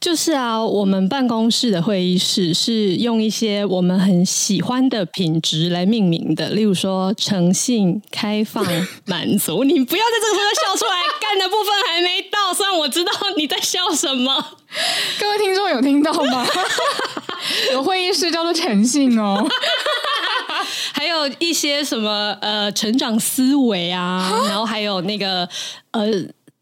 就是啊，我们办公室的会议室是用一些我们很喜欢的品质来命名的，例如说诚信、开放、满足。你不要在这个时候笑出来，干的部分还没到，虽然我知道你在笑什么。各位听众有听到吗？有会议室叫做诚信哦，还有一些什么呃成长思维啊，然后还有那个呃。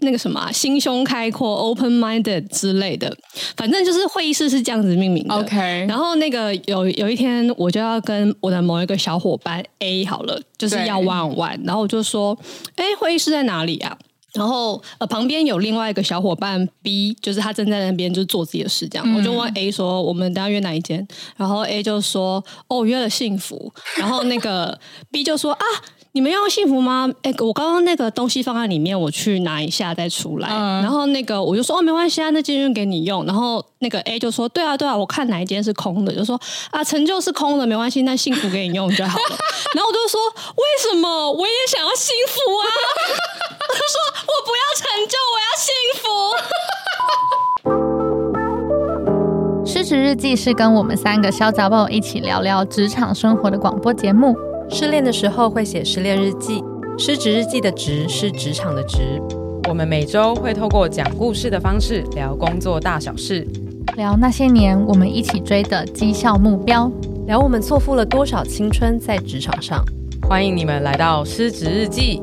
那个什么、啊、心胸开阔 （open minded） 之类的，反正就是会议室是这样子命名的。OK，然后那个有有一天，我就要跟我的某一个小伙伴 A 好了，就是要 one on one，然后我就说：“哎，会议室在哪里啊？”然后呃，旁边有另外一个小伙伴 B，就是他正在那边就是做自己的事，这样、嗯、我就问 A 说：“我们等下约哪一间？”然后 A 就说：“哦，约了幸福。”然后那个 B 就说：“啊。”你们要用幸福吗？哎，我刚刚那个东西放在里面，我去拿一下再出来。嗯、然后那个我就说哦，没关系啊，那间就给你用。然后那个 A 就说对啊对啊，我看哪一间是空的，就说啊成就是空的，没关系，那幸福给你用就好了。然后我就说为什么我也想要幸福啊？我就说我不要成就，我要幸福。失职日记是跟我们三个小杂宝一起聊聊职场生活的广播节目。失恋的时候会写失恋日记，失职日记的职是职场的职。我们每周会透过讲故事的方式聊工作大小事，聊那些年我们一起追的绩效目标，聊我们错付了多少青春在职场上。欢迎你们来到失职日记。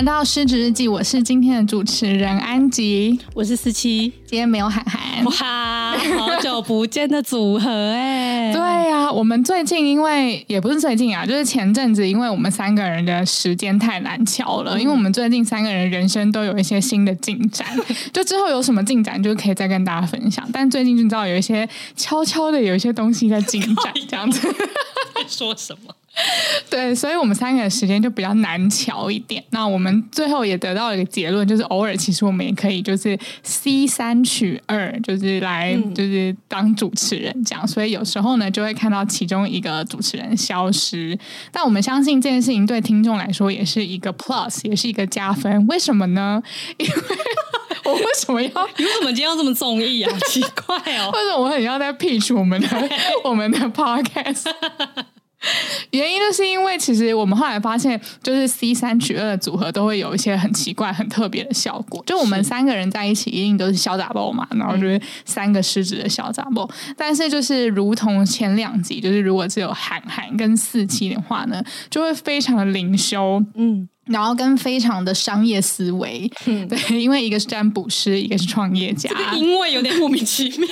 来到失职日记，我是今天的主持人安吉，我是思琪，今天没有涵涵。哇，好久不见的组合哎！对呀、啊，我们最近因为也不是最近啊，就是前阵子，因为我们三个人的时间太难巧了，嗯、因为我们最近三个人人生都有一些新的进展，就之后有什么进展，就可以再跟大家分享。但最近就知道有一些悄悄的有一些东西在进展，这样子。在说什么？对，所以我们三个的时间就比较难瞧一点。那我们最后也得到了一个结论，就是偶尔其实我们也可以就是 C 三取二，就是来就是当主持人这样。所以有时候呢，就会看到其中一个主持人消失。但我们相信这件事情对听众来说也是一个 plus，也是一个加分。为什么呢？因为我为什么要？你为什么今天要这么综艺啊？奇怪哦！为什么我很要在 pitch 我们的我们的 podcast？原因就是因为，其实我们后来发现，就是 C 三取二的组合都会有一些很奇怪、很特别的效果。就我们三个人在一起，一定都是小杂包嘛，然后就是三个失职的小杂包。但是就是如同前两集，就是如果只有韩寒跟四七的话呢，就会非常的灵修，嗯，然后跟非常的商业思维，嗯，对，因为一个是占卜师，一个是创业家，这个因为有点莫名其妙。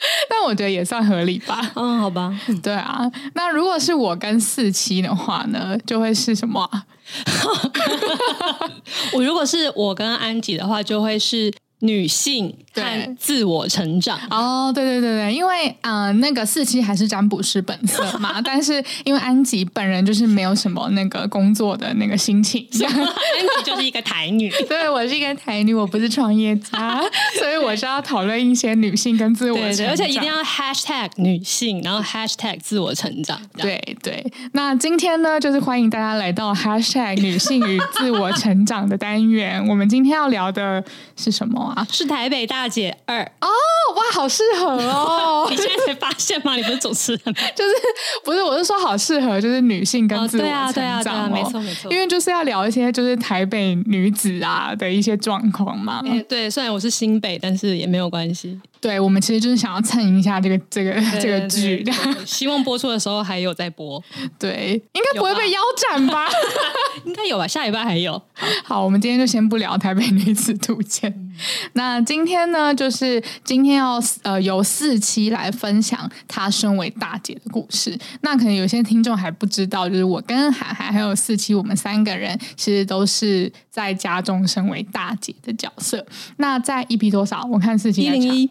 但我觉得也算合理吧。嗯，好吧。对啊，那如果是我跟四七的话呢，就会是什么啊？我如果是我跟安吉的话，就会是。女性和自我成长。哦，对对对对，因为呃，那个四期还是占卜师本色嘛，但是因为安吉本人就是没有什么那个工作的那个心情，安吉就是一个台女，对，我是一个台女，我不是创业家，所以我是要讨论一些女性跟自我成长，对对，而且一定要 hashtag 女性，然后 hashtag 自我成长，对对。那今天呢，就是欢迎大家来到 hashtag 女性与自我成长的单元，我们今天要聊的是什么？是台北大姐二哦，哇，好适合哦！你现在才发现吗？你不是主持人？就是不是？我是说好适合，就是女性跟自我成长，哦，对啊，对啊，对啊，没错没错。因为就是要聊一些就是台北女子啊的一些状况嘛。欸，对，虽然我是新北，但是也没有关系。对，我们其实就是想要蹭一下这个 这个这个剧，希望播出的时候还有在播。对，应该不会被腰斩吧？应该有吧？下礼拜还有。好，我们今天就先不聊台北女子图鉴。那今天呢，就是今天要呃由四期来分享她身为大姐的故事。那可能有些听众还不知道，就是我跟涵涵还有四期，我们三个人其实都是在家中身为大姐的角色。那在 EP 多少？我看四七一零一。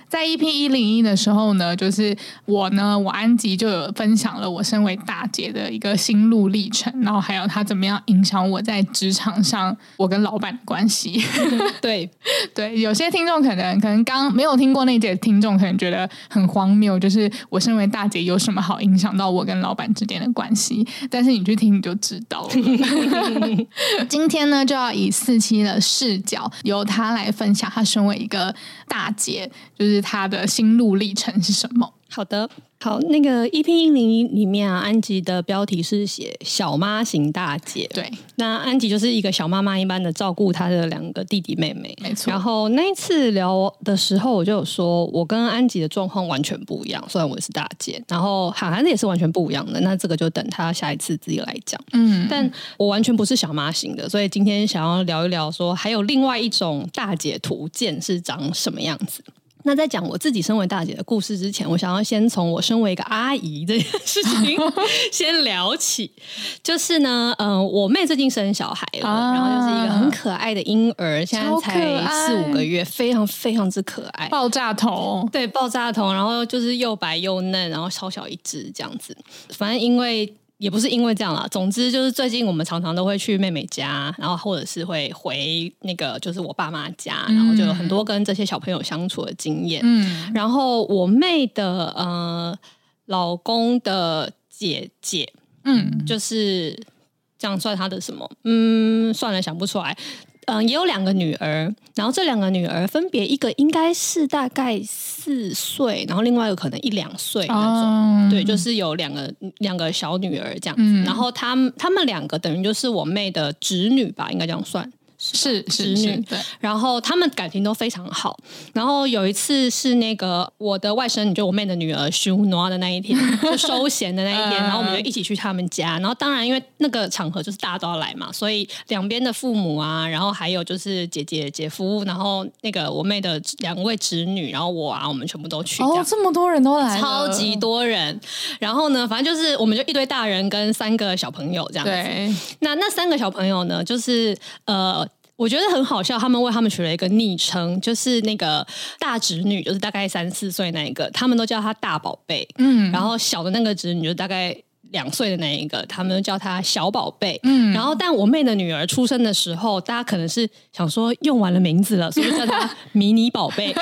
在 EP 一零一的时候呢，就是我呢，我安吉就有分享了我身为大姐的一个心路历程，然后还有她怎么样影响我在职场上我跟老板的关系。对 对，有些听众可能可能刚没有听过那节，听众可能觉得很荒谬，就是我身为大姐有什么好影响到我跟老板之间的关系？但是你去听你就知道了。今天呢，就要以四期的视角，由她来分享她身为一个大姐，就是他的心路历程是什么。好的。好，那个 EP 一零一里面啊，安吉的标题是写小妈型大姐。对，那安吉就是一个小妈妈一般的照顾她的两个弟弟妹妹。没错。然后那一次聊的时候，我就有说，我跟安吉的状况完全不一样。虽然我也是大姐，然后涵涵的也是完全不一样的。那这个就等他下一次自己来讲。嗯，但我完全不是小妈型的，所以今天想要聊一聊，说还有另外一种大姐图鉴是长什么样子。那在讲我自己身为大姐的故事之前，我想要先从我身为一个阿姨这件事情 先聊起。就是呢，嗯、呃，我妹最近生小孩了，啊、然后就是一个很可爱的婴儿，现在才四五个月，非常非常之可爱，爆炸头，对，爆炸头，然后就是又白又嫩，然后超小一只这样子。反正因为。也不是因为这样啦，总之就是最近我们常常都会去妹妹家，然后或者是会回那个就是我爸妈家，然后就有很多跟这些小朋友相处的经验。嗯，然后我妹的呃老公的姐姐，嗯，就是这样算她的什么？嗯，算了，想不出来。嗯，也有两个女儿，然后这两个女儿分别一个应该是大概四岁，然后另外一个可能一两岁那种，嗯、对，就是有两个两个小女儿这样子，嗯、然后他们他们两个等于就是我妹的侄女吧，应该这样算。是侄女，对，然后他们感情都非常好。然后有一次是那个我的外甥女，就我妹的女儿修诺的那一天，就收贤的那一天，然后我们就一起去他们家。然后当然因为那个场合就是大家都要来嘛，所以两边的父母啊，然后还有就是姐姐、姐夫，然后那个我妹的两位侄女，然后我啊，我们全部都去。哦，这么多人都来，超级多人。然后呢，反正就是我们就一堆大人跟三个小朋友这样子。对，那那三个小朋友呢，就是呃。我觉得很好笑，他们为他们取了一个昵称，就是那个大侄女，就是大概三四岁那一个，他们都叫她大宝贝。嗯，然后小的那个侄女就大概两岁的那一个，他们都叫她小宝贝。嗯，然后但我妹的女儿出生的时候，大家可能是想说用完了名字了，所以叫她 迷你宝贝。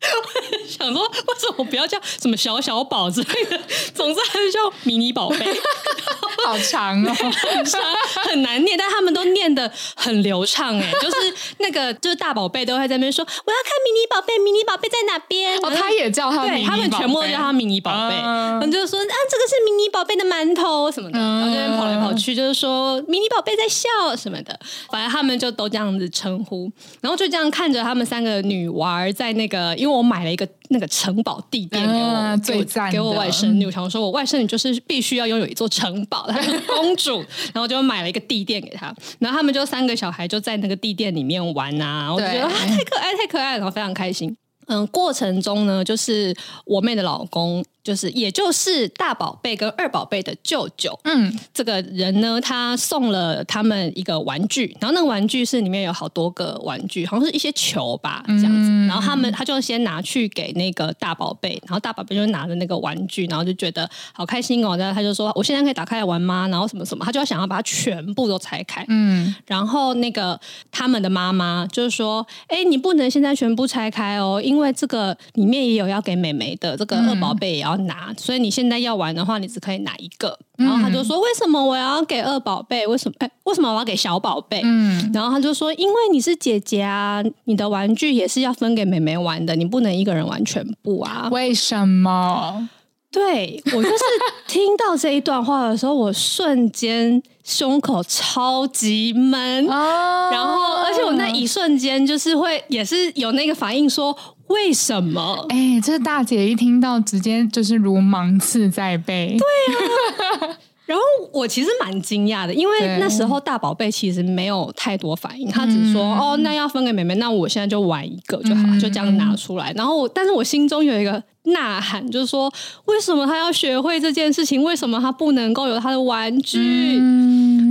想说为什么不要叫什么小小宝之类的，总之还是叫迷你宝贝，好长哦，很长，很难念，但他们都念的很流畅哎，就是那个就是大宝贝都会在那边说我要看迷你宝贝，迷你宝贝在哪边？哦，他也叫他，对，他们全部都叫他迷你宝贝，然后就说啊，这个是迷你宝贝的馒头什么的，然后这边跑来跑去，就是说迷你宝贝在笑什么的，反正他们就都这样子称呼，然后就这样看着他们三个女娃在那个，因为我买了一个。那个城堡地垫给我，啊、最赞给我外甥女，我想说我外甥女就是必须要拥有一座城堡，她是公主，然后就买了一个地垫给她，然后他们就三个小孩就在那个地垫里面玩啊，我觉得、啊、太可爱太可爱了，然后非常开心。嗯，过程中呢，就是我妹的老公。就是，也就是大宝贝跟二宝贝的舅舅，嗯，这个人呢，他送了他们一个玩具，然后那个玩具是里面有好多个玩具，好像是一些球吧，这样子。嗯、然后他们他就先拿去给那个大宝贝，然后大宝贝就拿着那个玩具，然后就觉得好开心哦。然后他就说：“我现在可以打开来玩吗？”然后什么什么，他就要想要把它全部都拆开。嗯，然后那个他们的妈妈就是说：“哎，你不能现在全部拆开哦，因为这个里面也有要给妹妹的，这个二宝贝也要。”拿，所以你现在要玩的话，你只可以拿一个。然后他就说：“为什么我要给二宝贝？为什么？哎，为什么我要给小宝贝？”嗯，然后他就说：“因为你是姐姐啊，你的玩具也是要分给妹妹玩的，你不能一个人玩全部啊。”为什么？对，我就是听到这一段话的时候，我瞬间胸口超级闷，哦、然后而且我那一瞬间就是会也是有那个反应说。为什么？哎，这大姐一听到，直接就是如芒刺在背。对啊，然后我其实蛮惊讶的，因为那时候大宝贝其实没有太多反应，他只说：“哦，那要分给妹妹，那我现在就玩一个就好了，就这样拿出来。”然后，但是我心中有一个呐喊，就是说：为什么他要学会这件事情？为什么他不能够有他的玩具？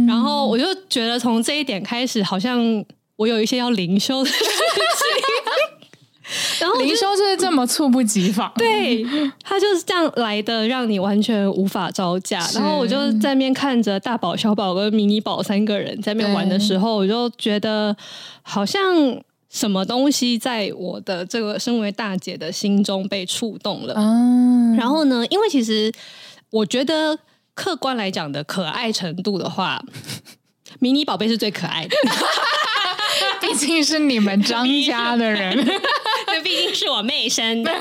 然后我就觉得从这一点开始，好像我有一些要灵修的事情。然后灵修就是这么猝不及防，对，他就是这样来的，让你完全无法招架。然后我就在那边看着大宝、小宝跟迷你宝三个人在那边玩的时候，我就觉得好像什么东西在我的这个身为大姐的心中被触动了。嗯，然后呢，因为其实我觉得客观来讲的可爱程度的话，迷你宝贝是最可爱的。毕竟是你们张家的人，那毕竟是我妹生的，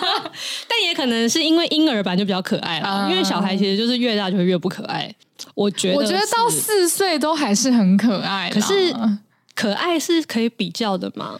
但也可能是因为婴儿版就比较可爱了，嗯、因为小孩其实就是越大就会越不可爱。我觉得，我觉得到四岁都还是很可爱，可是可爱是可以比较的嘛？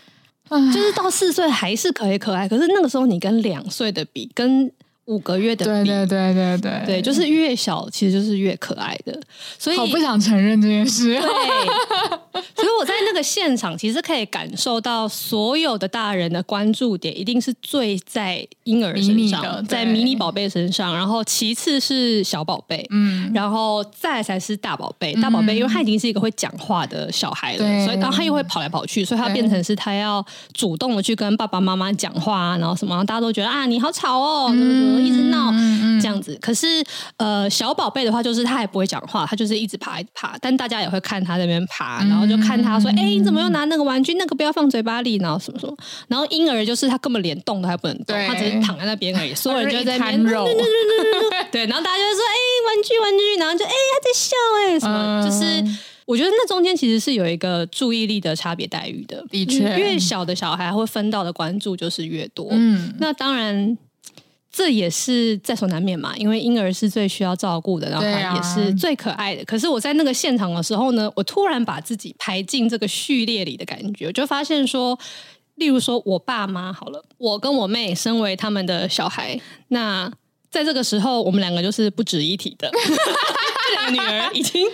就是到四岁还是可以可爱，可是那个时候你跟两岁的比，跟。五个月的，对对对对对对，就是越小其实就是越可爱的，所以我不想承认这件事。对，所以我在那个现场其实可以感受到所有的大人的关注点一定是最在婴儿身上，在迷你宝贝身上，然后其次是小宝贝，嗯，然后再才是大宝贝。大宝贝因为他已经是一个会讲话的小孩了，所以然后他又会跑来跑去，所以他变成是他要主动的去跟爸爸妈妈讲话，然后什么，然后大家都觉得啊，你好吵哦。嗯一直闹这样子，可是呃，小宝贝的话就是他也不会讲话，他就是一直爬一直爬，但大家也会看他在那边爬，然后就看他说：“哎、欸，你怎么又拿那个玩具？那个不要放嘴巴里，然后什么什么。”然后婴儿就是他根本连动都还不能动，他只是躺在那边而已，所有人就在那边肉，对，然后大家就说：“哎、欸，玩具玩具。”然后就哎、欸，他在笑哎、欸，什么？嗯、就是我觉得那中间其实是有一个注意力的差别待遇的，的确，越小的小孩会分到的关注就是越多。嗯，那当然。这也是在所难免嘛，因为婴儿是最需要照顾的，然后也是最可爱的。啊、可是我在那个现场的时候呢，我突然把自己排进这个序列里的感觉，我就发现说，例如说我爸妈好了，我跟我妹身为他们的小孩，那在这个时候，我们两个就是不值一提的。女儿已经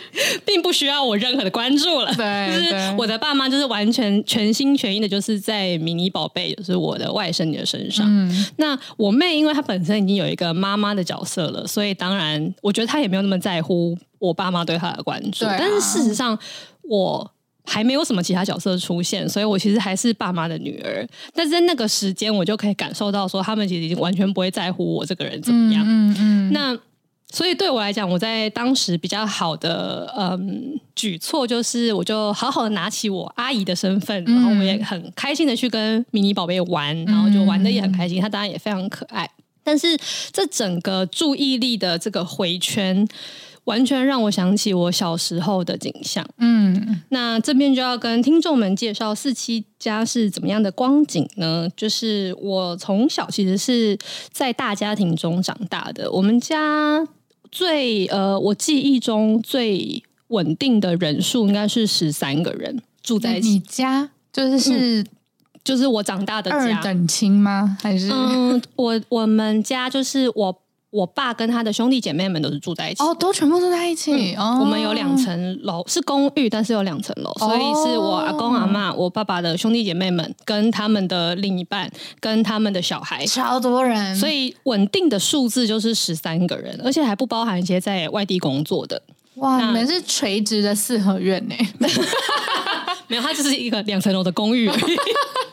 并不需要我任何的关注了，对，就是我的爸妈就是完全全心全意的，就是在迷你宝贝，就是我的外甥女的身上。嗯、那我妹，因为她本身已经有一个妈妈的角色了，所以当然我觉得她也没有那么在乎我爸妈对她的关注。啊、但是事实上，我还没有什么其他角色出现，所以我其实还是爸妈的女儿。但是在那个时间，我就可以感受到说，他们其实已经完全不会在乎我这个人怎么样。嗯嗯，嗯那。所以对我来讲，我在当时比较好的嗯举措就是，我就好好的拿起我阿姨的身份，然后我也很开心的去跟迷你宝贝玩，然后就玩的也很开心，他当然也非常可爱。但是这整个注意力的这个回圈，完全让我想起我小时候的景象。嗯，那这边就要跟听众们介绍四七家是怎么样的光景呢？就是我从小其实是在大家庭中长大的，我们家。最呃，我记忆中最稳定的人数应该是十三个人住在一起。你家就是是、嗯、就是我长大的家。二等亲吗？还是嗯，我我们家就是我。我爸跟他的兄弟姐妹们都是住在一起，哦，都全部住在一起。嗯、我们有两层楼，是公寓，但是有两层楼，哦、所以是我阿公阿妈、我爸爸的兄弟姐妹们跟他们的另一半跟他们的小孩，超多人。所以稳定的数字就是十三个人，而且还不包含一些在外地工作的。哇，你们是垂直的四合院呢？没有，它就是一个两层楼的公寓而已。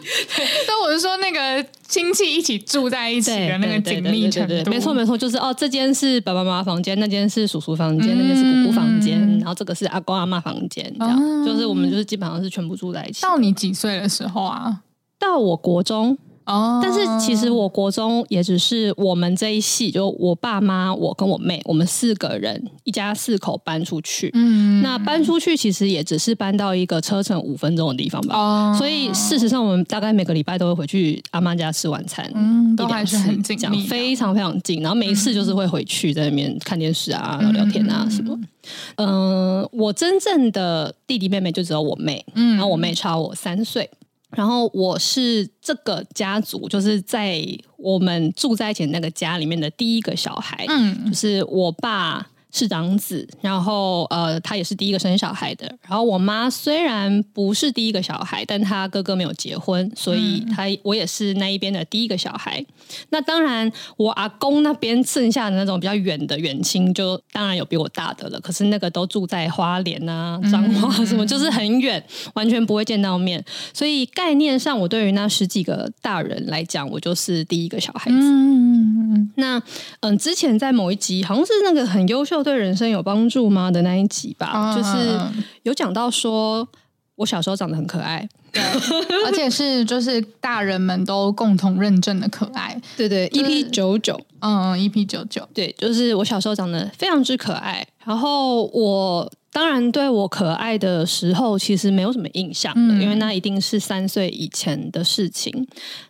但我是说，那个亲戚一起住在一起的那个紧密程度，没错没错，就是哦，这间是爸爸妈妈房间，那间是叔叔房间，嗯、那间是姑姑房间，然后这个是阿公阿妈房间，这样、嗯、就是我们就是基本上是全部住在一起。到你几岁的时候啊？到我国中。哦，但是其实我国中也只是我们这一系，就我爸妈、我跟我妹，我们四个人一家四口搬出去。嗯，那搬出去其实也只是搬到一个车程五分钟的地方吧。哦，所以事实上我们大概每个礼拜都会回去阿妈家吃晚餐。嗯，都还是很近，这样非常非常近。然后没事就是会回去在那边看电视啊、聊聊天啊什么。嗯，我真正的弟弟妹妹就只有我妹，嗯，然后我妹差我三岁。然后我是这个家族，就是在我们住在一起的那个家里面的第一个小孩，嗯，就是我爸是长子，然后呃，他也是第一个生小孩的。然后我妈虽然不是第一个小孩，但她哥哥没有结婚，所以她我也是那一边的第一个小孩。那当然，我阿公那边剩下的那种比较远的远亲，就当然有比我大的了。可是那个都住在花莲啊、彰化什么，就是很远，完全不会见到面。所以概念上，我对于那十几个大人来讲，我就是第一个小孩子。嗯，那嗯，之前在某一集好像是那个很优秀。对人生有帮助吗的那一集吧，啊、就是有讲到说我小时候长得很可爱，对，而且是就是大人们都共同认证的可爱，对对，EP 九九，嗯，EP 九九，对，就是我小时候长得非常之可爱，然后我当然对我可爱的时候其实没有什么印象的，嗯、因为那一定是三岁以前的事情，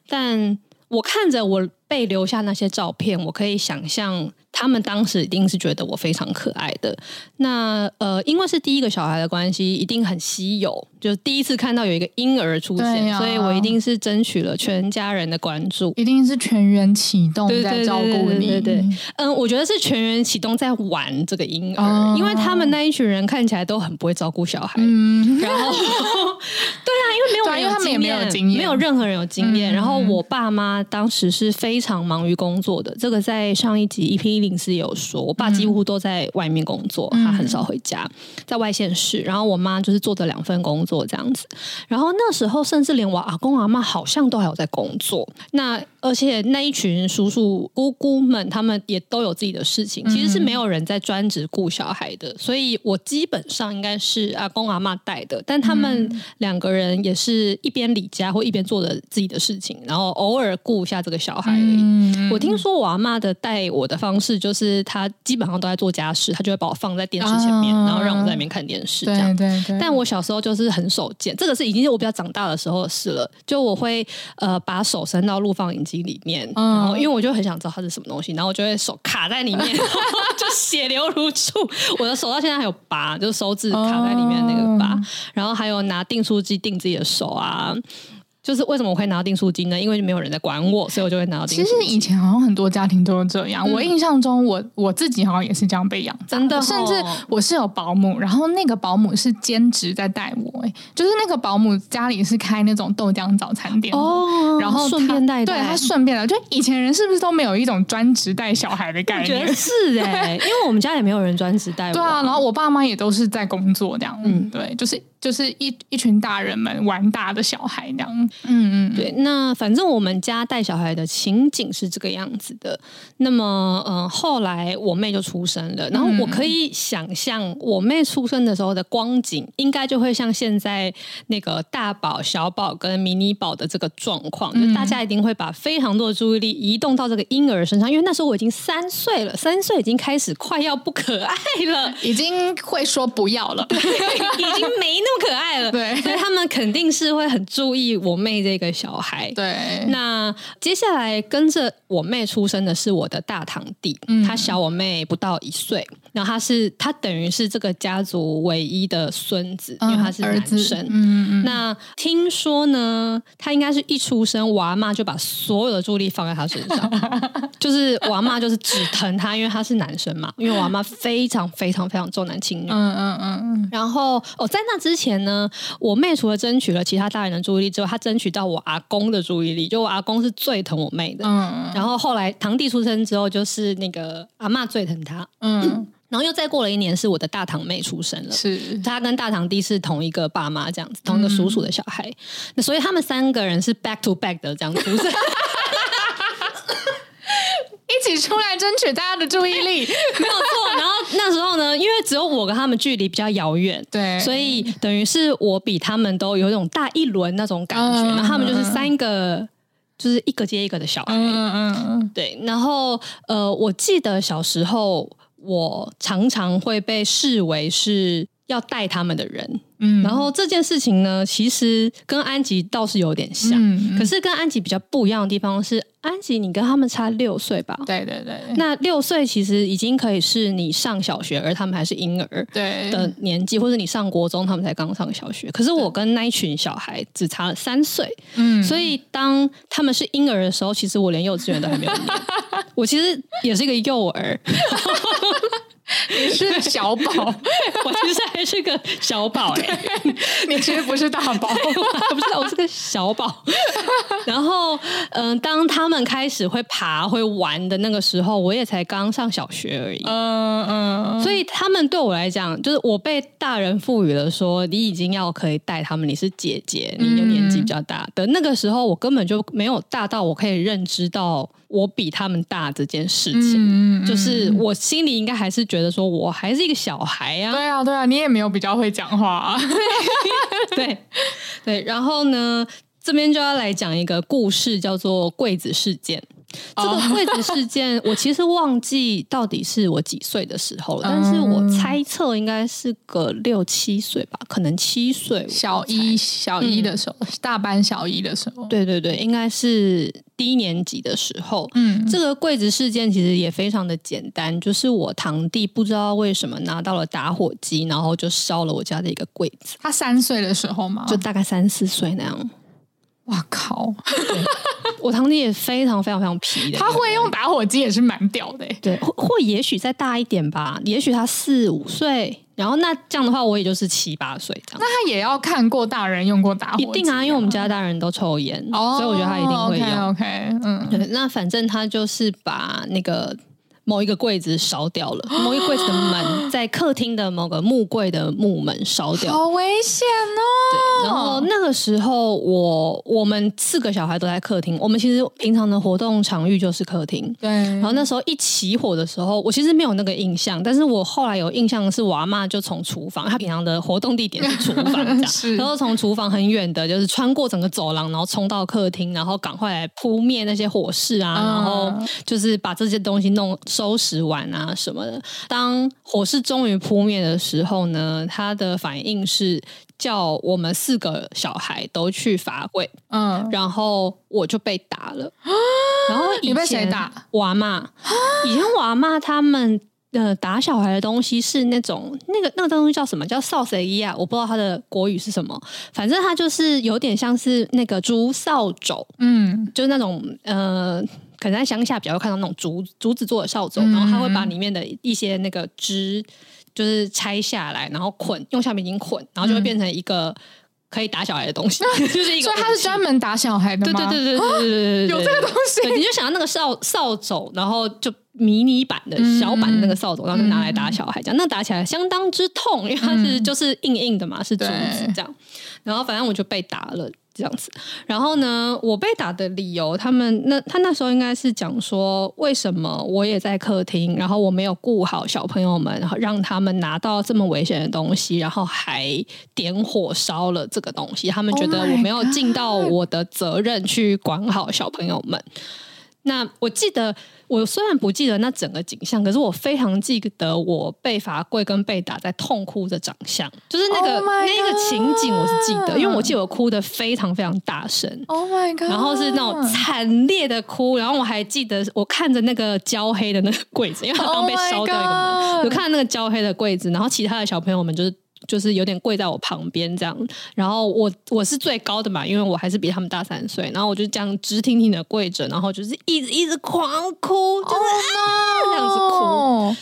但我看着我被留下那些照片，我可以想象。他们当时一定是觉得我非常可爱的。那呃，因为是第一个小孩的关系，一定很稀有，就第一次看到有一个婴儿出现，啊、所以我一定是争取了全家人的关注，一定是全员启动在照顾你。对对对，嗯，我觉得是全员启动在玩这个婴儿，哦、因为他们那一群人看起来都很不会照顾小孩。嗯，然后对啊，因为没有人有经验，没有经验，没有任何人有经验。嗯、然后我爸妈当时是非常忙于工作的，这个在上一集 EP。零四有说，我爸几乎都在外面工作，嗯、他很少回家，在外县市。然后我妈就是做着两份工作做这样子。然后那时候，甚至连我阿公阿妈好像都还有在工作。那而且那一群叔叔姑姑们，他们也都有自己的事情，其实是没有人在专职顾小孩的。所以我基本上应该是阿公阿妈带的，但他们两个人也是一边理家或一边做着自己的事情，然后偶尔顾一下这个小孩而已。嗯、我听说我阿妈的带我的方式。就是她基本上都在做家事，她就会把我放在电视前面，啊、然后让我在里面看电视。这样，对对对。但我小时候就是很手贱，这个是已经是我比较长大的时候的事了。就我会呃把手伸到录放影机里面，嗯、然后因为我就很想知道它是什么东西，然后我就会手卡在里面，就血流如注。我的手到现在还有疤，就是手指卡在里面那个疤。嗯、然后还有拿订书机订自己的手啊。就是为什么我会拿到订书机呢？因为没有人在管我，所以我就会拿到订书机。其实以前好像很多家庭都是这样。嗯、我印象中我，我我自己好像也是这样被养，真的。甚至我是有保姆，然后那个保姆是兼职在带我，哎，就是那个保姆家里是开那种豆浆早餐店哦，然后顺便带，对他顺便的。就以前人是不是都没有一种专职带小孩的概念？我觉得是哎、欸，因为我们家也没有人专职带我。对啊，然后我爸妈也都是在工作这样。嗯，对，就是。就是一一群大人们玩大的小孩那样，嗯嗯，对。那反正我们家带小孩的情景是这个样子的。那么，嗯、呃，后来我妹就出生了，然后我可以想象我妹出生的时候的光景，应该就会像现在那个大宝、小宝跟迷你宝的这个状况，就大家一定会把非常多的注意力移动到这个婴儿身上，因为那时候我已经三岁了，三岁已经开始快要不可爱了，已经会说不要了，已经没那。那么可爱了，对，所以他们肯定是会很注意我妹这个小孩。对，那接下来跟着我妹出生的是我的大堂弟，嗯、他小我妹不到一岁，然后他是他等于是这个家族唯一的孙子，因为他是男生。嗯嗯。嗯，那听说呢，他应该是一出生，我阿嬷就把所有的注意力放在他身上，就是我阿嬷就是只疼他，因为他是男生嘛，因为我阿嬷非常非常非常重男轻女。嗯嗯嗯嗯。然后哦，在那之前。呢，我妹除了争取了其他大人的注意力之外，她争取到我阿公的注意力。就我阿公是最疼我妹的，嗯，然后后来堂弟出生之后，就是那个阿妈最疼他，嗯，嗯，然后又再过了一年，是我的大堂妹出生了，是她跟大堂弟是同一个爸妈这样子，同一个叔叔的小孩，那、嗯、所以他们三个人是 back to back 的这样出生。一起出来争取大家的注意力，没有错。然后那时候呢，因为只有我跟他们距离比较遥远，对，所以等于是我比他们都有一种大一轮那种感觉。然后他们就是三个，就是一个接一个的小孩，嗯嗯嗯，对。然后呃，我记得小时候我常常会被视为是要带他们的人。嗯，然后这件事情呢，其实跟安吉倒是有点像，嗯、可是跟安吉比较不一样的地方是，安吉你跟他们差六岁吧？对对对。那六岁其实已经可以是你上小学，而他们还是婴儿对的年纪，或者你上国中，他们才刚上小学。可是我跟那一群小孩只差了三岁，嗯，所以当他们是婴儿的时候，其实我连幼稚园都还没有念，我其实也是一个幼儿。你是小宝，我其实还是个小宝哎、欸，你其实不是大宝，我不是，我是个小宝。然后，嗯、呃，当他们开始会爬、会玩的那个时候，我也才刚上小学而已。嗯嗯，所以他们对我来讲，就是我被大人赋予了说，你已经要可以带他们，你是姐姐，你的年纪比较大的。那个时候，我根本就没有大到我可以认知到我比他们大这件事情。嗯，就是我心里应该还是觉得说，我还是一个小孩呀、啊。对啊，对啊，你也没有比较会讲话、啊。对对，然后呢，这边就要来讲一个故事，叫做柜子事件。这个柜子事件，我其实忘记到底是我几岁的时候了，但是我猜测应该是个六七岁吧，可能七岁，小一小一的时候，嗯、大班小一的时候，对对对，应该是低年级的时候。嗯，这个柜子事件其实也非常的简单，就是我堂弟不知道为什么拿到了打火机，然后就烧了我家的一个柜子。他三岁的时候吗？就大概三四岁那样。哇靠！我堂弟也非常非常非常皮的，他会用打火机也是蛮屌的。对，或或也许再大一点吧，也许他四五岁，然后那这样的话，我也就是七八岁这样。那他也要看过大人用过打火机，一定啊，因为我们家大人都抽烟，哦，所以我觉得他一定会用。OK，, okay 嗯对，那反正他就是把那个。某一个柜子烧掉了，某一个柜子的门在客厅的某个木柜的木门烧掉，好危险哦！对，然后那个时候我我们四个小孩都在客厅，我们其实平常的活动场域就是客厅。对，然后那时候一起火的时候，我其实没有那个印象，但是我后来有印象的是我阿嬷就从厨房，她平常的活动地点是厨房 然后从厨房很远的，就是穿过整个走廊，然后冲到客厅，然后赶快来扑灭那些火势啊，嗯、然后就是把这些东西弄。收拾完啊什么的，当火势终于扑灭的时候呢，他的反应是叫我们四个小孩都去罚跪，嗯，然后我就被打了。然后你被谁打？娃嘛。以前娃妈他们呃打小孩的东西是那种那个那个东西叫什么？叫扫帚衣啊？我不知道它的国语是什么，反正它就是有点像是那个竹扫帚，嗯，就是那种呃。可能在乡下比较会看到那种竹竹子做的扫帚，嗯、然后他会把里面的一些那个枝就是拆下来，然后捆用橡皮筋捆，然后就会变成一个可以打小孩的东西，嗯、就是一个。所以他是专门打小孩的吗？对对对对对对对，有这个东西。你就想要那个扫扫帚，然后就迷你版的小版的那个扫帚，然后就拿来打小孩，这样那打起来相当之痛，因为它是就是硬硬的嘛，是竹子这样。然后反正我就被打了。这样子，然后呢，我被打的理由，他们那他那时候应该是讲说，为什么我也在客厅，然后我没有顾好小朋友们，然后让他们拿到这么危险的东西，然后还点火烧了这个东西，他们觉得我没有尽到我的责任去管好小朋友们。那我记得，我虽然不记得那整个景象，可是我非常记得我被罚跪跟被打在痛哭的长相，就是那个、oh、那个情景，我是记得，因为我记得我哭的非常非常大声，Oh my God，然后是那种惨烈的哭，然后我还记得我看着那个焦黑的那个柜子，因为它刚被烧掉一个门，oh、有看那个焦黑的柜子，然后其他的小朋友们就是。就是有点跪在我旁边这样，然后我我是最高的嘛，因为我还是比他们大三岁，然后我就这样直挺挺的跪着，然后就是一直一直狂哭，就是、oh! 这样子哭。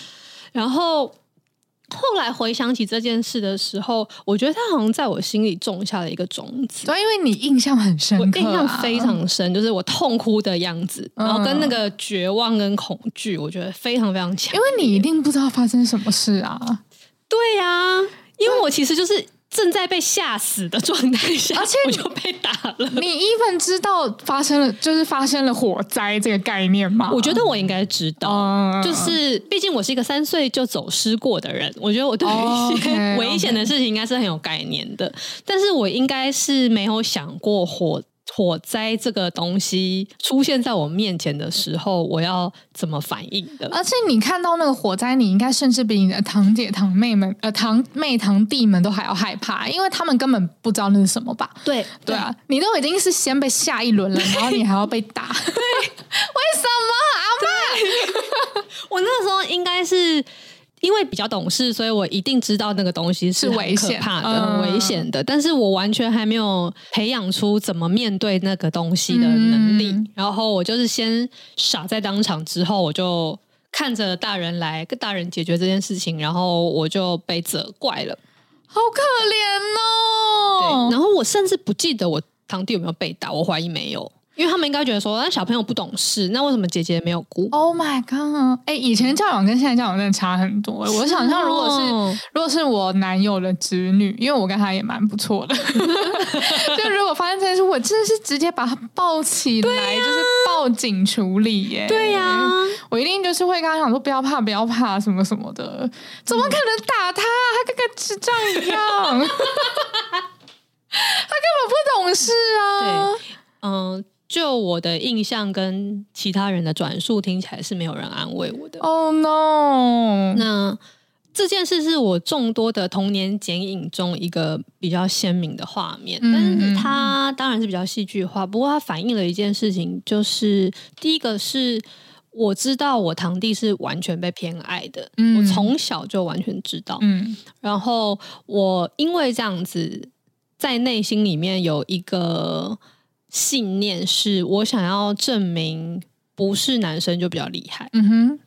然后后来回想起这件事的时候，我觉得他好像在我心里种下了一个种子。对，因为你印象很深刻、啊，我印象非常深，就是我痛哭的样子，然后跟那个绝望跟恐惧，我觉得非常非常强。因为你一定不知道发生什么事啊。对呀、啊。因为我其实就是正在被吓死的状态下，而且我就被打了。你 even 知道发生了，就是发生了火灾这个概念吗？我觉得我应该知道，嗯、就是毕竟我是一个三岁就走失过的人，我觉得我对一些 危险的事情应该是很有概念的。Okay, okay. 但是我应该是没有想过火。火灾这个东西出现在我面前的时候，我要怎么反应的？而且你看到那个火灾，你应该甚至比你的堂姐、堂妹们、呃堂妹、堂弟们都还要害怕，因为他们根本不知道那是什么吧？对对啊，你都已经是先被下一轮了，然后你还要被打，对，为什么阿妈？我那时候应该是。因为比较懂事，所以我一定知道那个东西是危险怕的、很危险的。但是我完全还没有培养出怎么面对那个东西的能力。嗯、然后我就是先傻在当场，之后我就看着大人来跟大人解决这件事情，然后我就被责怪了，好可怜哦。对，然后我甚至不记得我堂弟有没有被打，我怀疑没有。因为他们应该觉得说，那小朋友不懂事，那为什么姐姐没有哭？Oh my god！哎、欸，以前教养跟现在教养真的差很多。哦、我想象，如果是如果是我男友的侄女，因为我跟他也蛮不错的，就如果发生这件事，我真的是直接把他抱起来，啊、就是报警处理耶。对呀、啊，我一定就是会跟他讲说，不要怕，不要怕，什么什么的。怎么可能打他？他跟个智障一样，他根本不懂事啊。对，嗯、呃。就我的印象跟其他人的转述听起来是没有人安慰我的。Oh no！那这件事是我众多的童年剪影中一个比较鲜明的画面，嗯、但是它当然是比较戏剧化。不过它反映了一件事情，就是第一个是我知道我堂弟是完全被偏爱的，嗯、我从小就完全知道。嗯，然后我因为这样子，在内心里面有一个。信念是我想要证明不是男生就比较厉害，嗯哼。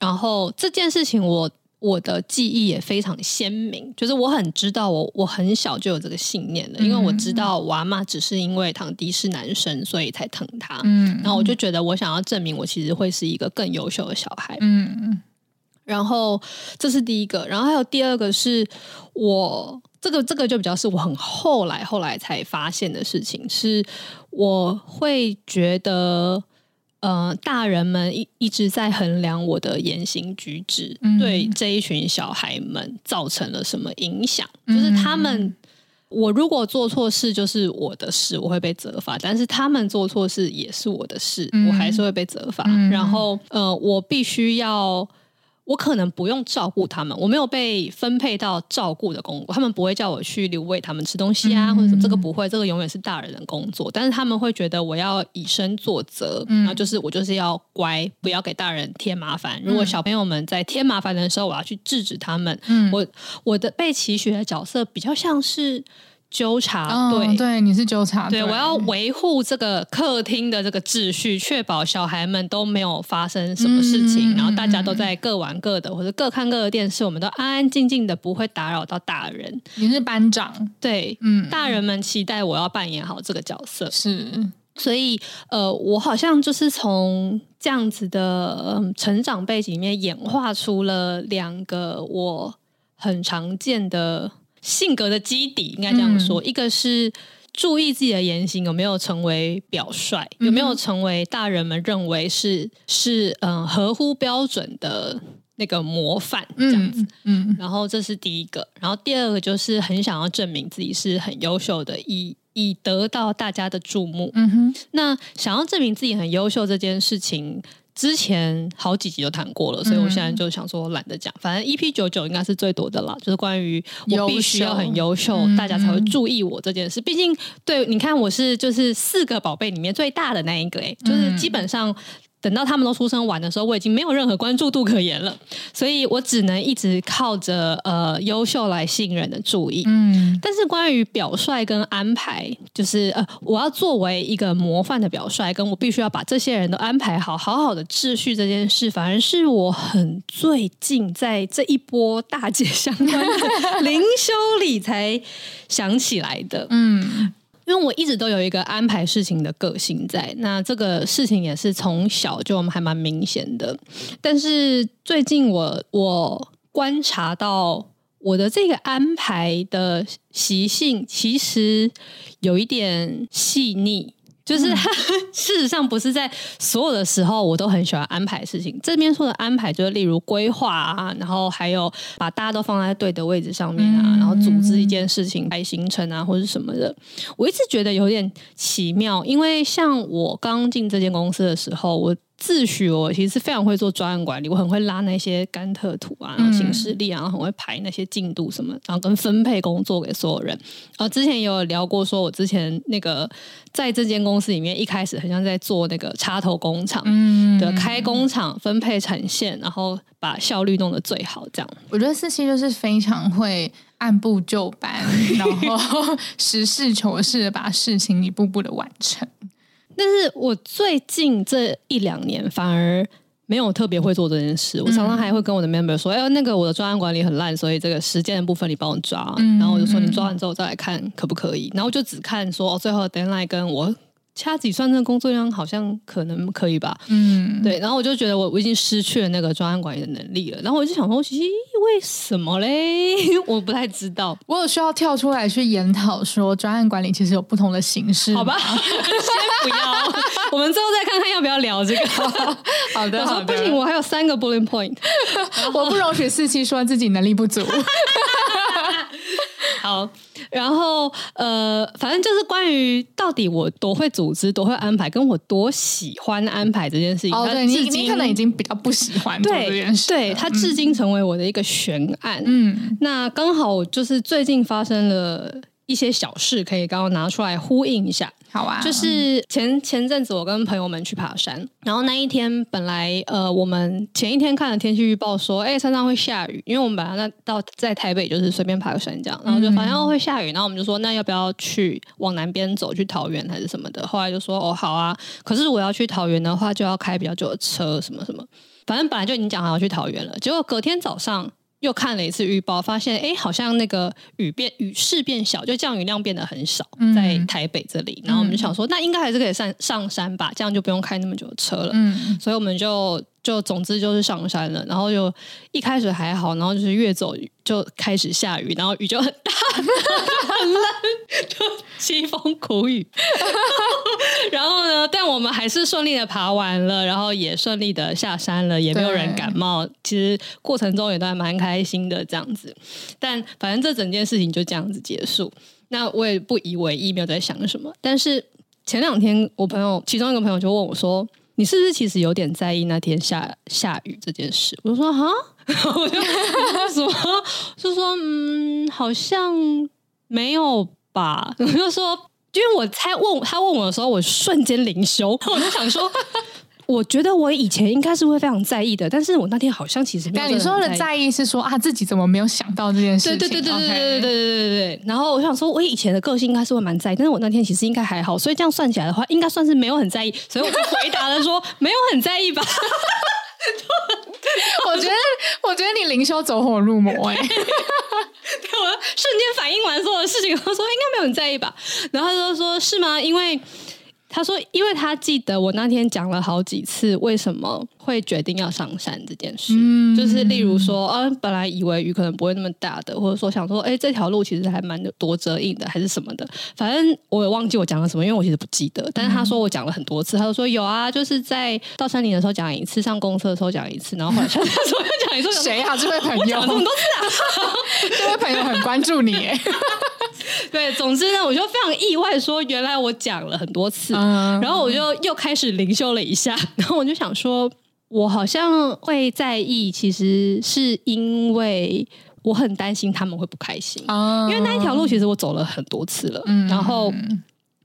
然后这件事情我我的记忆也非常鲜明，就是我很知道我我很小就有这个信念了，因为我知道我阿妈只是因为堂弟是男生，所以才疼他。嗯，然后我就觉得我想要证明我其实会是一个更优秀的小孩。嗯，然后这是第一个，然后还有第二个是我。这个这个就比较是我很后来后来才发现的事情，是我会觉得，呃，大人们一一直在衡量我的言行举止，嗯、对这一群小孩们造成了什么影响？嗯、就是他们，我如果做错事就是我的事，我会被责罚；但是他们做错事也是我的事，嗯、我还是会被责罚。嗯、然后，呃，我必须要。我可能不用照顾他们，我没有被分配到照顾的工作，他们不会叫我去留喂他们吃东西啊，嗯、或者什么，这个不会，这个永远是大人的工作。但是他们会觉得我要以身作则，嗯、然后就是我就是要乖，不要给大人添麻烦。如果小朋友们在添麻烦的时候，我要去制止他们。嗯、我我的被期许的角色比较像是。纠察队，对，对，你是纠察队，对，我要维护这个客厅的这个秩序，确保小孩们都没有发生什么事情，嗯、然后大家都在各玩各的，或者各看各的电视，我们都安安静静的，不会打扰到大人。你是班长，对，嗯，大人们期待我要扮演好这个角色，是，所以，呃，我好像就是从这样子的成长背景里面演化出了两个我很常见的。性格的基底应该这样说，嗯、一个是注意自己的言行有没有成为表率，有没有成为大人们认为是是嗯合乎标准的那个模范这样子，嗯，嗯。然后这是第一个，然后第二个就是很想要证明自己是很优秀的，以以得到大家的注目。嗯哼，那想要证明自己很优秀这件事情。之前好几集都谈过了，所以我现在就想说懒得讲。反正 EP 九九应该是最多的了，就是关于我必须要很优秀，大家才会注意我这件事。毕竟，对，你看我是就是四个宝贝里面最大的那一个，哎，就是基本上。等到他们都出生完的时候，我已经没有任何关注度可言了，所以我只能一直靠着呃优秀来吸引人的注意。嗯，但是关于表率跟安排，就是呃我要作为一个模范的表率，跟我必须要把这些人都安排好好好的秩序这件事，反而是我很最近在这一波大姐相关的 灵修里才想起来的。嗯。因为我一直都有一个安排事情的个性在，那这个事情也是从小就还蛮明显的。但是最近我我观察到我的这个安排的习性，其实有一点细腻。就是他，事实上不是在所有的时候我都很喜欢安排事情。这边说的安排，就是例如规划啊，然后还有把大家都放在对的位置上面啊，然后组织一件事情、排行程啊，或者什么的。我一直觉得有点奇妙，因为像我刚进这间公司的时候，我。自诩我其实是非常会做专案管理，我很会拉那些甘特图啊，然后行事历啊，然后很会排那些进度什么，然后跟分配工作给所有人。然后之前也有聊过，说我之前那个在这间公司里面，一开始很像在做那个插头工厂，嗯，对，开工厂分配产线，然后把效率弄得最好。这样，我觉得四期就是非常会按部就班，然后实事求是的把事情一步步的完成。但是我最近这一两年反而没有特别会做这件事。我常常还会跟我的 member 说：“哎、嗯，那个我的专案管理很烂，所以这个时间的部分你帮我抓。嗯”然后我就说：“你抓完之后再来看可不可以？”然后我就只看说：“哦，最后 deadline 跟我。”掐指算，这个工作量好像可能可以吧。嗯，对。然后我就觉得我我已经失去了那个专案管理的能力了。然后我就想说，其实为什么嘞？我不太知道。我有需要跳出来去研讨说，专案管理其实有不同的形式。好吧，先不要。我们最后再看看要不要聊这个。好的，我说。不行，我还有三个 bullet point，我不容许四七说自己能力不足。好，然后呃，反正就是关于到底我多会组织、多会安排，跟我多喜欢安排这件事情。哦，对，你你可能已经比较不喜欢做这件事，对，对，它至今成为我的一个悬案。嗯，那刚好就是最近发生了一些小事，可以刚刚拿出来呼应一下。好啊，就是前前阵子我跟朋友们去爬山，然后那一天本来呃，我们前一天看了天气预报说，哎，山上会下雨，因为我们本来那到在台北就是随便爬个山这样，然后就发现会下雨，然后我们就说那要不要去往南边走，去桃园还是什么的？后来就说哦好啊，可是我要去桃园的话就要开比较久的车，什么什么，反正本来就已经讲好要去桃园了，结果隔天早上。又看了一次预报，发现哎，好像那个雨变雨势变小，就降雨量变得很少，在台北这里。嗯、然后我们就想说，那应该还是可以上上山吧，这样就不用开那么久的车了。嗯，所以我们就。就总之就是上山了，然后就一开始还好，然后就是越走就开始下雨，然后雨就很大，很冷，就凄风苦雨。然后呢，但我们还是顺利的爬完了，然后也顺利的下山了，也没有人感冒。其实过程中也都还蛮开心的这样子。但反正这整件事情就这样子结束。那我也不以为意，没有在想什么。但是前两天，我朋友其中一个朋友就问我说。你是不是其实有点在意那天下下雨这件事？我就说哈，我就说什么？就说嗯，好像没有吧。我就说，因为我猜问他问我的时候，我瞬间灵修，我就想说。我觉得我以前应该是会非常在意的，但是我那天好像其实没有。但你说的在意是说啊，自己怎么没有想到这件事情？对对对对对对对对对对对。然后我想说，我以前的个性应该是会蛮在意，但是我那天其实应该还好，所以这样算起来的话，应该算是没有很在意。所以我就回答了说，没有很在意吧。我觉得，我觉得你灵修走火入魔哎、欸。我瞬间反应完所有的事情，我说应该没有很在意吧。然后他就说，是吗？因为。他说：“因为他记得我那天讲了好几次为什么会决定要上山这件事，嗯、就是例如说，啊，本来以为雨可能不会那么大的，或者说想说，哎，这条路其实还蛮多遮阴的，还是什么的。反正我也忘记我讲了什么，因为我其实不记得。但是他说我讲了很多次，他就说有啊，就是在到山林的时候讲一次，上公车的时候讲一次，然后后来他说又讲一次。谁啊？这位朋友？讲这么多次啊？这位朋友很关注你。”对，总之呢，我就非常意外，说原来我讲了很多次，嗯、然后我就又开始灵修了一下，然后我就想说，我好像会在意，其实是因为我很担心他们会不开心，哦、因为那一条路其实我走了很多次了，嗯、然后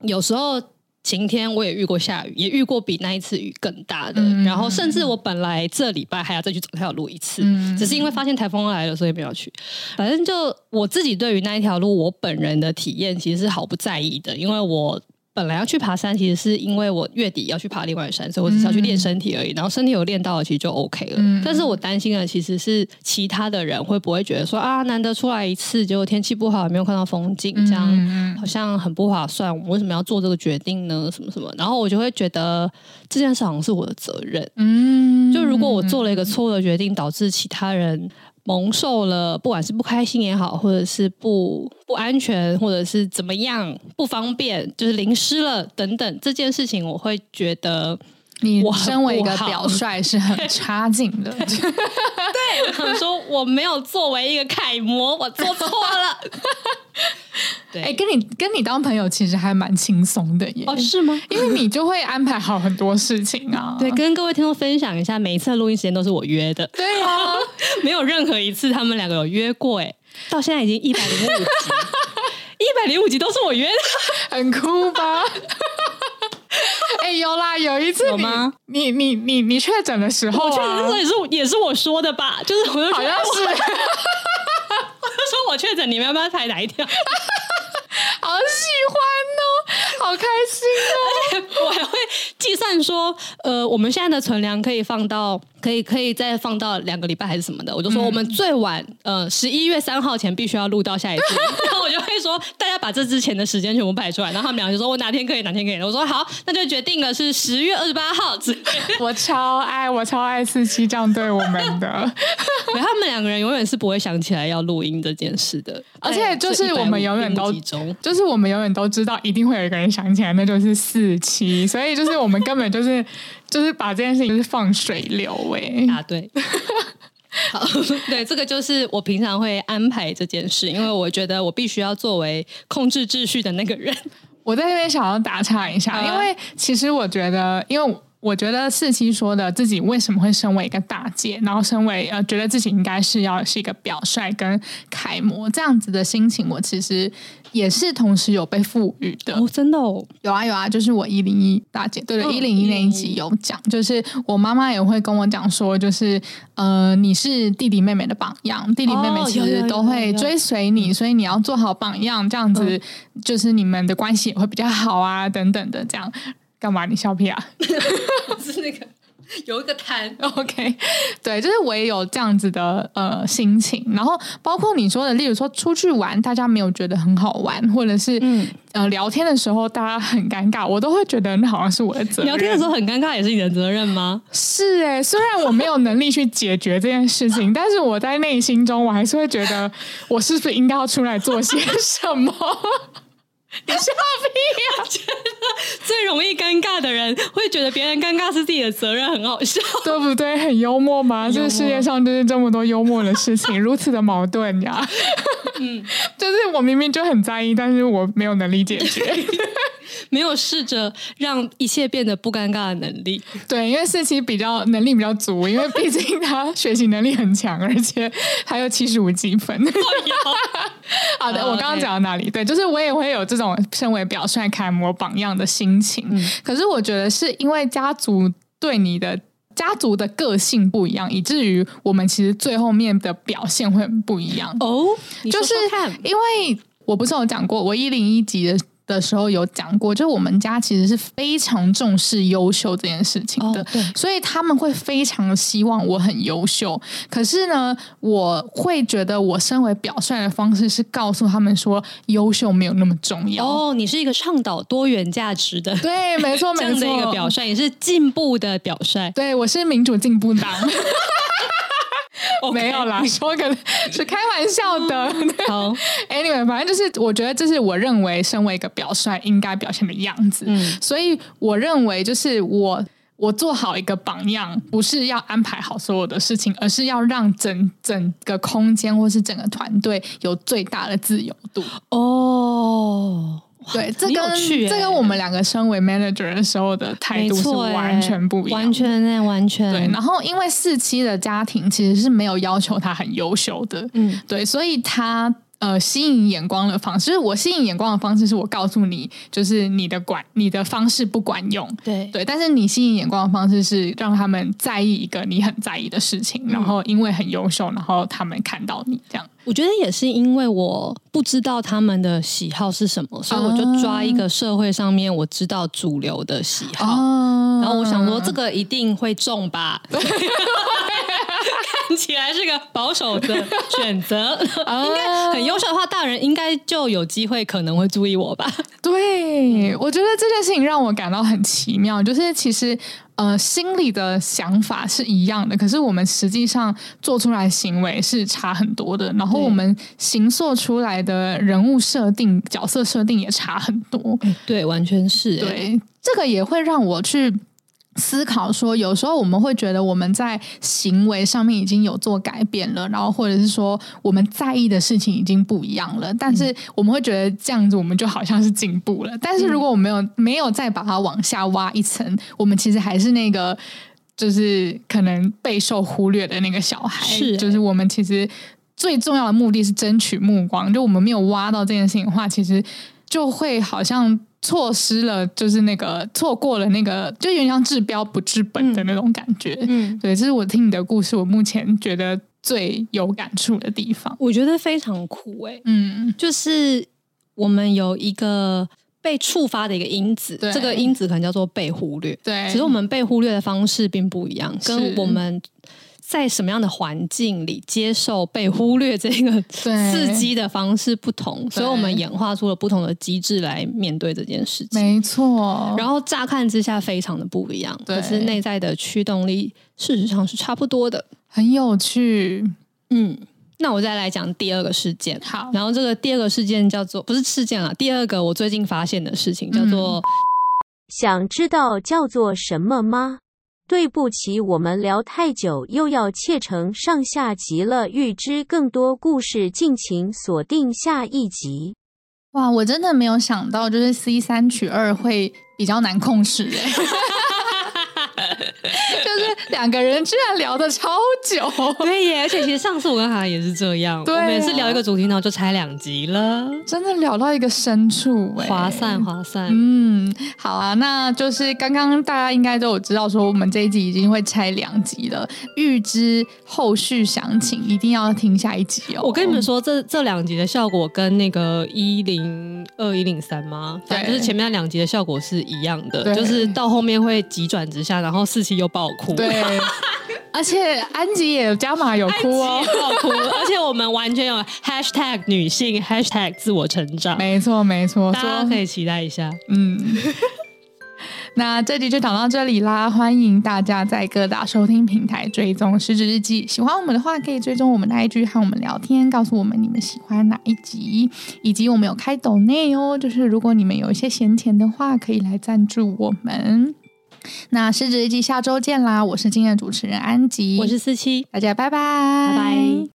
有时候。晴天我也遇过下雨，也遇过比那一次雨更大的。嗯、然后甚至我本来这礼拜还要再去走那条路一次，嗯、只是因为发现台风来了，所以没有去。反正就我自己对于那一条路，我本人的体验其实是毫不在意的，因为我。本来要去爬山，其实是因为我月底要去爬另外山，所以我只是要去练身体而已。嗯、然后身体有练到了，其实就 OK 了。嗯、但是我担心的其实是其他的人会不会觉得说啊，难得出来一次，结果天气不好，也没有看到风景，这样好像很不划算。我为什么要做这个决定呢？什么什么？然后我就会觉得这件事好像是我的责任。嗯，就如果我做了一个错误的决定，导致其他人。蒙受了，不管是不开心也好，或者是不不安全，或者是怎么样不方便，就是淋湿了等等这件事情，我会觉得你身为一个表率是很 差劲的。对，我想说我没有作为一个楷模，我做错了。对，哎，跟你跟你当朋友其实还蛮轻松的耶。哦，是吗？因为你就会安排好很多事情啊。对，跟各位听众分享一下，每一次的录音时间都是我约的。对啊，没有任何一次他们两个有约过。哎，到现在已经一百零五集，一百零五集都是我约的，很酷吧？哎，有啦，有一次有吗？你你你你确诊的时候，我确诊的时候也是也是我说的吧？就是我就好像是，我就说我确诊，你们要不要猜哪一条？好喜欢哦，好开心哦！而且我还会计算说，呃，我们现在的存粮可以放到可以可以再放到两个礼拜还是什么的，我就说我们最晚、嗯、呃十一月三号前必须要录到下一次，然后我就会说大家把这之前的时间全部排出来，然后他们俩就说我哪天可以哪天可以，我说好，那就决定了是十月二十八号。我超爱我超爱四七这样对我们的，他们两个人永远是不会想起来要录音这件事的，而且就是我们永远都就是我们永远都知道一定会有一个人想起来，那就是四七，所以就是我们根本就是。就是把这件事情就是放水流哎、欸、啊对，好 对，这个就是我平常会安排这件事，因为我觉得我必须要作为控制秩序的那个人。我在这边想要打岔一下，因为其实我觉得，因为我觉得四七说的自己为什么会身为一个大姐，然后身为呃觉得自己应该是要是一个表率跟楷模这样子的心情，我其实。也是同时有被赋予的。哦，真的哦，有啊有啊，就是我一零一大姐，对对，一零一那一集有讲，就是我妈妈也会跟我讲说，就是呃，你是弟弟妹妹的榜样，弟弟妹妹其实都会追随你，所以你要做好榜样，这样子就是你们的关系也会比较好啊，等等的，这样干嘛？你笑屁啊？是那个。有一个摊，OK，对，就是我也有这样子的呃心情，然后包括你说的，例如说出去玩，大家没有觉得很好玩，或者是嗯呃聊天的时候大家很尴尬，我都会觉得那好像是我的责任。聊天的时候很尴尬也是你的责任吗？是哎，虽然我没有能力去解决这件事情，但是我在内心中我还是会觉得，我是不是应该要出来做些 什么？你笑屁呀！尬的人会觉得别人尴尬是自己的责任，很好笑，对不对？很幽默吗？这个世界上就是这么多幽默的事情，如此的矛盾呀！嗯，就是我明明就很在意，但是我没有能力解决。没有试着让一切变得不尴尬的能力。对，因为四期比较能力比较足，因为毕竟他学习能力很强，而且还有七十五积分。好的，我刚刚讲到哪里？对，就是我也会有这种身为表率、楷模、榜样的心情。嗯、可是我觉得是因为家族对你的家族的个性不一样，以至于我们其实最后面的表现会很不一样。哦，就是因为我不是有讲过，我一零一级的。的时候有讲过，就是我们家其实是非常重视优秀这件事情的，哦、所以他们会非常希望我很优秀。可是呢，我会觉得我身为表率的方式是告诉他们说，优秀没有那么重要。哦，你是一个倡导多元价值的，对，没错，没错，这样的一个表率，也是进步的表率。对，我是民主进步党。没有啦，说个 是开玩笑的。好，Anyway，反正就是我觉得这是我认为身为一个表率应该表现的样子。嗯，所以我认为就是我我做好一个榜样，不是要安排好所有的事情，而是要让整整个空间或是整个团队有最大的自由度。哦。对，这跟这跟我们两个身为 manager 的时候的态度是完全不一样，完全呢，完全。对，然后因为四期的家庭其实是没有要求他很优秀的，嗯，对，所以他。呃，吸引眼光的方式，就是我吸引眼光的方式，是我告诉你，就是你的管你的方式不管用，对对。但是你吸引眼光的方式是让他们在意一个你很在意的事情，嗯、然后因为很优秀，然后他们看到你这样。我觉得也是因为我不知道他们的喜好是什么，所以我就抓一个社会上面我知道主流的喜好，啊、然后我想说这个一定会中吧。看起来是个保守的选择，应该很优秀的话，大人应该就有机会可能会注意我吧？对，我觉得这件事情让我感到很奇妙，就是其实呃心里的想法是一样的，可是我们实际上做出来行为是差很多的，然后我们形塑出来的人物设定、角色设定也差很多。对，完全是。对，这个也会让我去。思考说，有时候我们会觉得我们在行为上面已经有做改变了，然后或者是说我们在意的事情已经不一样了，但是我们会觉得这样子我们就好像是进步了。但是如果我们没有没有再把它往下挖一层，我们其实还是那个就是可能备受忽略的那个小孩。是，就是我们其实最重要的目的是争取目光，就我们没有挖到这件事情的话，其实就会好像。错失了，就是那个错过了那个，就有点像治标不治本的那种感觉。嗯，对，这是我听你的故事，我目前觉得最有感触的地方。我觉得非常酷哎、欸，嗯，就是我们有一个被触发的一个因子，对。这个因子可能叫做被忽略。对，只是我们被忽略的方式并不一样，跟我们在什么样的环境里接受被忽略这个 刺激的方式不同，所以我们演化出了不同的机制来面对这件事情。没错，然后乍看之下非常的不一样，可是内在的驱动力事实上是差不多的，很有趣。嗯。那我再来讲第二个事件。好，然后这个第二个事件叫做不是事件啊，第二个我最近发现的事情叫做、嗯、想知道叫做什么吗？对不起，我们聊太久，又要切成上下集了。预知更多故事，敬请锁定下一集。哇，我真的没有想到，就是 C 三取二会比较难控制哎。就是两个人居然聊的超久，对耶！而且其实上次我跟他也是这样，对啊、我们也是聊一个主题，然后就拆两集了，真的聊到一个深处，划算划算。嗯，好啊，那就是刚刚大家应该都有知道，说我们这一集已经会拆两集了。预知后续详情，一定要听下一集哦。我跟你们说，这这两集的效果跟那个一零二一零三吗？对，就是前面两集的效果是一样的，就是到后面会急转直下，然后四期又爆哭。对，而且安吉也有加码有哭哦，爆哭，而且我们完全有 hashtag 女性 hashtag 自我成长，没错没错，大家可以期待一下。嗯，那这集就讲到这里啦，欢迎大家在各大收听平台追踪失职日记，喜欢我们的话可以追踪我们的 IG 和我们聊天，告诉我们你们喜欢哪一集，以及我们有开抖内哦，就是如果你们有一些闲钱的话，可以来赞助我们。那失职日记下周见啦！我是今天的主持人安吉，我是四七，大家拜拜，拜拜。